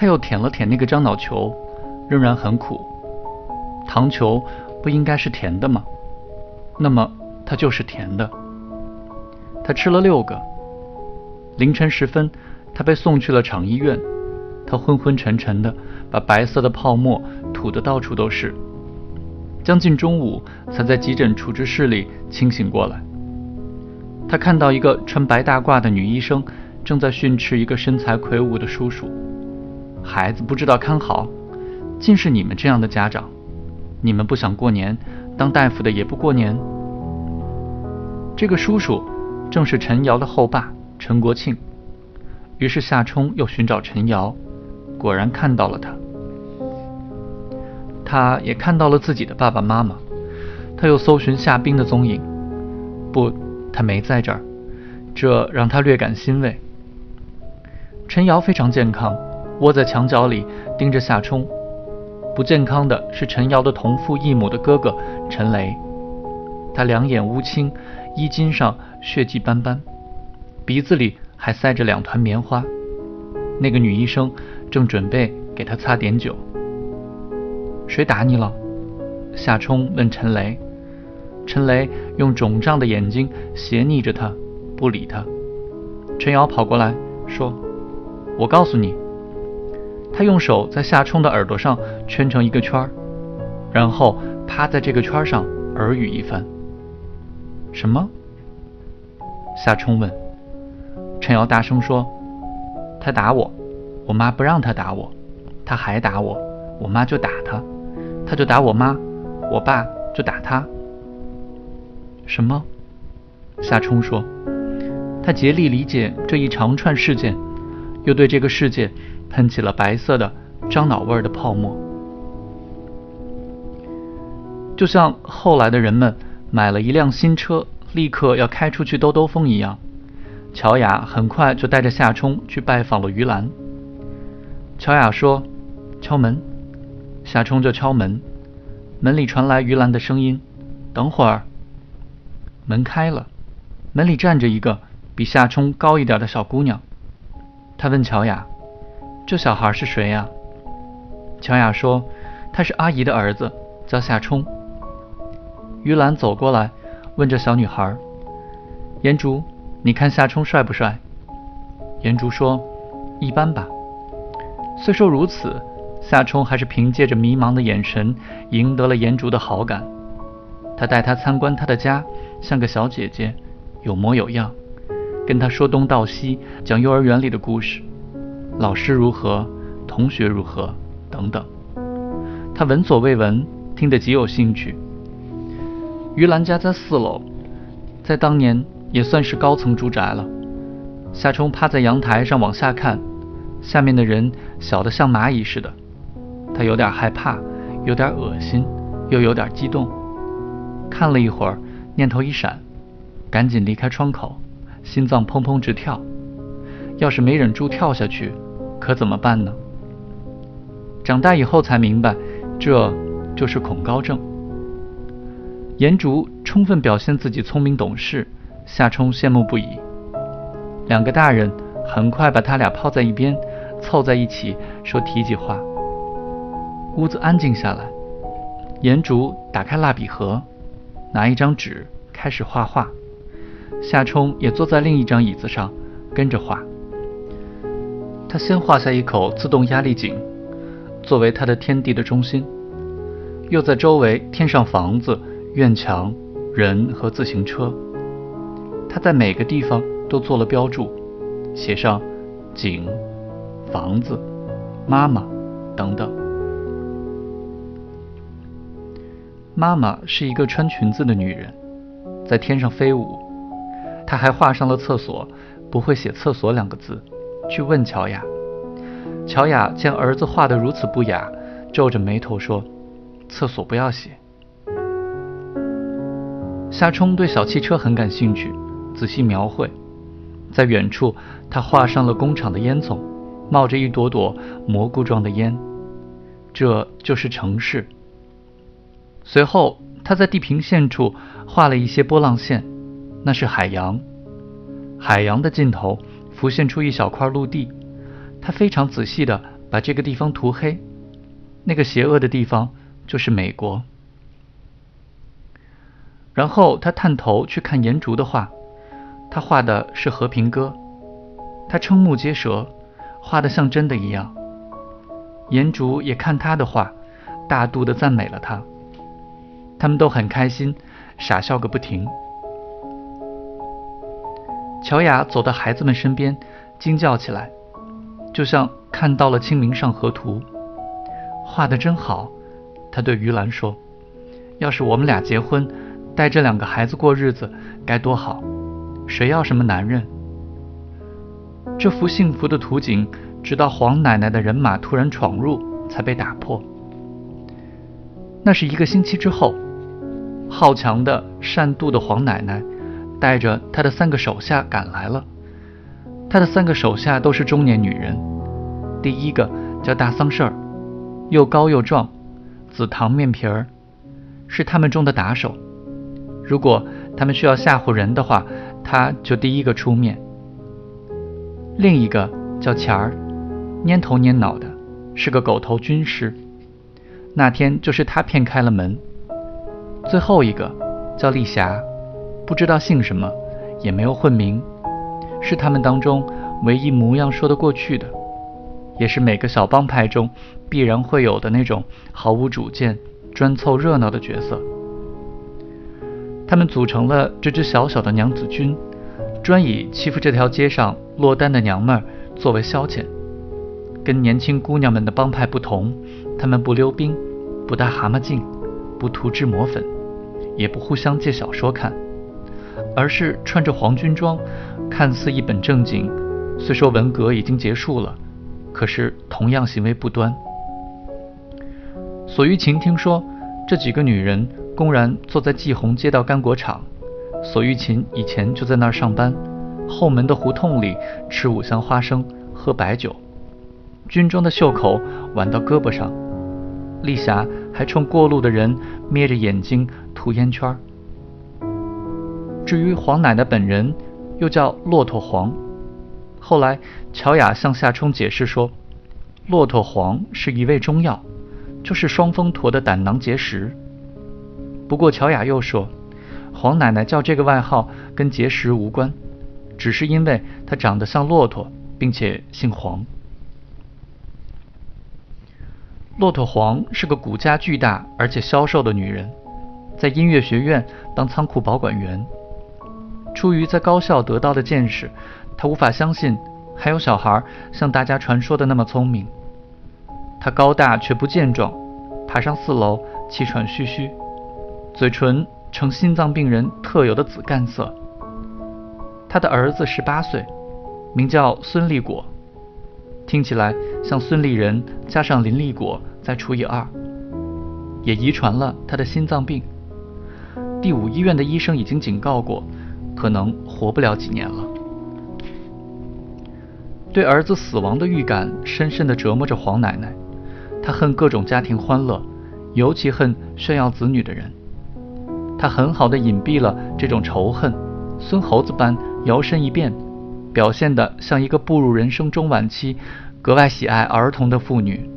他又舔了舔那个樟脑球，仍然很苦。糖球不应该是甜的吗？那么它就是甜的。他吃了六个。凌晨时分，他被送去了厂医院。他昏昏沉沉的，把白色的泡沫吐得到处都是。将近中午，才在急诊处置室里清醒过来。他看到一个穿白大褂的女医生正在训斥一个身材魁梧的叔叔：“孩子不知道看好，尽是你们这样的家长。你们不想过年，当大夫的也不过年。”这个叔叔正是陈瑶的后爸陈国庆。于是夏冲又寻找陈瑶。果然看到了他，他也看到了自己的爸爸妈妈。他又搜寻夏冰的踪影，不，他没在这儿，这让他略感欣慰。陈瑶非常健康，窝在墙角里盯着夏冲。不健康的是陈瑶的同父异母的哥哥陈雷，他两眼乌青，衣襟上血迹斑斑，鼻子里还塞着两团棉花。那个女医生。正准备给他擦点酒，谁打你了？夏冲问陈雷。陈雷用肿胀的眼睛斜睨着他，不理他。陈瑶跑过来说：“我告诉你。”他用手在夏冲的耳朵上圈成一个圈然后趴在这个圈上耳语一番。什么？夏冲问。陈瑶大声说：“他打我。”我妈不让他打我，他还打我，我妈就打他，他就打我妈，我爸就打他。什么？夏冲说，他竭力理解这一长串事件，又对这个世界喷起了白色的樟脑味的泡沫，就像后来的人们买了一辆新车，立刻要开出去兜兜风一样。乔雅很快就带着夏冲去拜访了于兰。乔雅说：“敲门。”夏冲就敲门，门里传来于兰的声音：“等会儿。”门开了，门里站着一个比夏冲高一点的小姑娘。她问乔雅：“这小孩是谁呀？”乔雅说：“他是阿姨的儿子，叫夏冲。”于兰走过来，问这小女孩：“颜竹，你看夏冲帅不帅？”颜竹说：“一般吧。”虽说如此，夏冲还是凭借着迷茫的眼神赢得了颜竹的好感。他带她参观他的家，像个小姐姐，有模有样，跟他说东道西，讲幼儿园里的故事，老师如何，同学如何等等。他闻所未闻，听得极有兴趣。于兰家在四楼，在当年也算是高层住宅了。夏冲趴在阳台上往下看。下面的人小得像蚂蚁似的，他有点害怕，有点恶心，又有点激动。看了一会儿，念头一闪，赶紧离开窗口，心脏砰砰直跳。要是没忍住跳下去，可怎么办呢？长大以后才明白，这就是恐高症。颜竹充分表现自己聪明懂事，夏冲羡慕不已。两个大人很快把他俩抛在一边。凑在一起说提几话，屋子安静下来。颜竹打开蜡笔盒，拿一张纸开始画画。夏冲也坐在另一张椅子上跟着画。他先画下一口自动压力井，作为他的天地的中心，又在周围添上房子、院墙、人和自行车。他在每个地方都做了标注，写上井。房子，妈妈，等等。妈妈是一个穿裙子的女人，在天上飞舞。她还画上了厕所，不会写“厕所”两个字，去问乔雅。乔雅见儿子画得如此不雅，皱着眉头说：“厕所不要写。”夏冲对小汽车很感兴趣，仔细描绘。在远处，他画上了工厂的烟囱。冒着一朵朵蘑菇状的烟，这就是城市。随后，他在地平线处画了一些波浪线，那是海洋。海洋的尽头浮现出一小块陆地，他非常仔细地把这个地方涂黑，那个邪恶的地方就是美国。然后他探头去看颜竹的画，他画的是和平鸽，他瞠目结舌，画的像真的一样。颜竹也看他的画，大度的赞美了他。他们都很开心，傻笑个不停。乔雅走到孩子们身边，惊叫起来，就像看到了《清明上河图》，画的真好。他对于兰说：“要是我们俩结婚。”带这两个孩子过日子该多好！谁要什么男人？这幅幸福的图景，直到黄奶奶的人马突然闯入，才被打破。那是一个星期之后，好强的、善妒的黄奶奶带着他的三个手下赶来了。他的三个手下都是中年女人。第一个叫大桑葚儿，又高又壮，紫糖面皮儿，是他们中的打手。如果他们需要吓唬人的话，他就第一个出面。另一个叫钱儿，蔫头蔫脑的，是个狗头军师。那天就是他骗开了门。最后一个叫丽霞，不知道姓什么，也没有混名，是他们当中唯一模样说得过去的，也是每个小帮派中必然会有的那种毫无主见、专凑热闹的角色。他们组成了这支小小的娘子军，专以欺负这条街上落单的娘们儿作为消遣。跟年轻姑娘们的帮派不同，他们不溜冰，不戴蛤蟆镜，不涂脂抹粉，也不互相借小说看，而是穿着黄军装，看似一本正经。虽说文革已经结束了，可是同样行为不端。索玉琴听说这几个女人。公然坐在季红街道干果厂，索玉琴以前就在那儿上班。后门的胡同里吃五香花生，喝白酒。军装的袖口挽到胳膊上，丽霞还冲过路的人眯着眼睛吐烟圈。至于黄奶奶本人，又叫骆驼黄。后来乔雅向夏冲解释说，骆驼黄是一味中药，就是双峰驼的胆囊结石。不过，乔雅又说，黄奶奶叫这个外号跟结石无关，只是因为她长得像骆驼，并且姓黄。骆驼黄是个骨架巨大而且消瘦的女人，在音乐学院当仓库保管员。出于在高校得到的见识，他无法相信还有小孩像大家传说的那么聪明。他高大却不健壮，爬上四楼气喘吁吁。嘴唇呈心脏病人特有的紫干色。他的儿子十八岁，名叫孙立果，听起来像孙立人加上林立果再除以二，也遗传了他的心脏病。第五医院的医生已经警告过，可能活不了几年了。对儿子死亡的预感深深地折磨着黄奶奶，她恨各种家庭欢乐，尤其恨炫耀子女的人。她很好的隐蔽了这种仇恨，孙猴子般摇身一变，表现得像一个步入人生中晚期、格外喜爱儿童的妇女。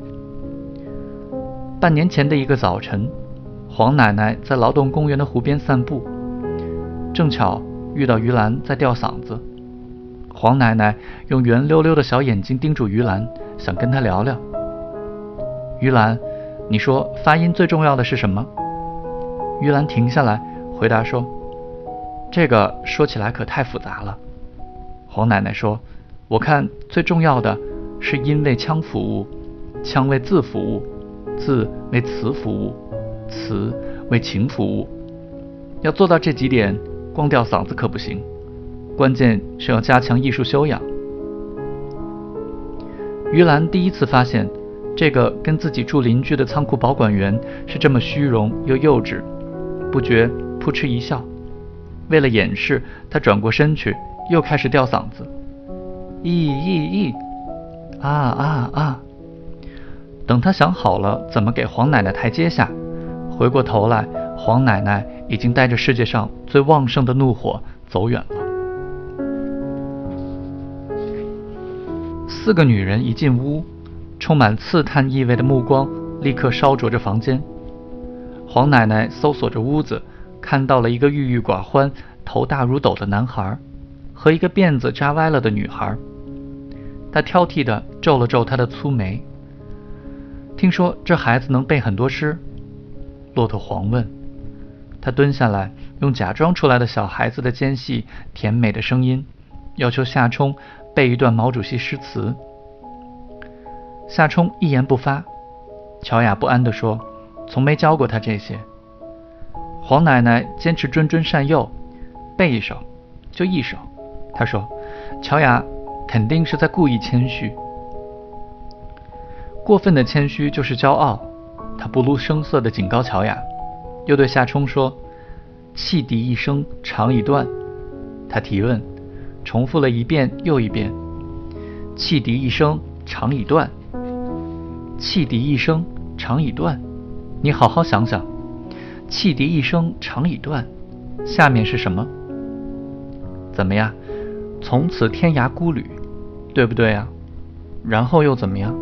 半年前的一个早晨，黄奶奶在劳动公园的湖边散步，正巧遇到于兰在吊嗓子。黄奶奶用圆溜溜的小眼睛盯住于兰，想跟她聊聊。于兰，你说发音最重要的是什么？于兰停下来，回答说：“这个说起来可太复杂了。”黄奶奶说：“我看最重要的是音为腔服务，腔为字服务，字为词服务，词为情服务。要做到这几点，光吊嗓子可不行，关键是要加强艺术修养。”于兰第一次发现，这个跟自己住邻居的仓库保管员是这么虚荣又幼稚。不觉扑哧一笑，为了掩饰，他转过身去，又开始吊嗓子，咦咦咦，啊啊啊！等他想好了怎么给黄奶奶台阶下，回过头来，黄奶奶已经带着世界上最旺盛的怒火走远了。四个女人一进屋，充满刺探意味的目光立刻烧灼着房间。黄奶奶搜索着屋子，看到了一个郁郁寡欢、头大如斗的男孩，和一个辫子扎歪了的女孩。她挑剔地皱了皱她的粗眉。听说这孩子能背很多诗，骆驼黄问。他蹲下来，用假装出来的小孩子的尖细、甜美的声音，要求夏冲背一段毛主席诗词。夏冲一言不发。乔雅不安地说：“从没教过他这些。”黄奶奶坚持谆谆善诱：“背一首，就一首。”她说：“乔雅肯定是在故意谦虚。”过分的谦虚就是骄傲，他不露声色地警告乔雅，又对夏冲说：“汽笛一声长一段。”他提问，重复了一遍又一遍：“汽笛一声长一段。”汽笛一声长一段，你好好想想，汽笛一声长一段，下面是什么？怎么样？从此天涯孤旅，对不对呀？然后又怎么样？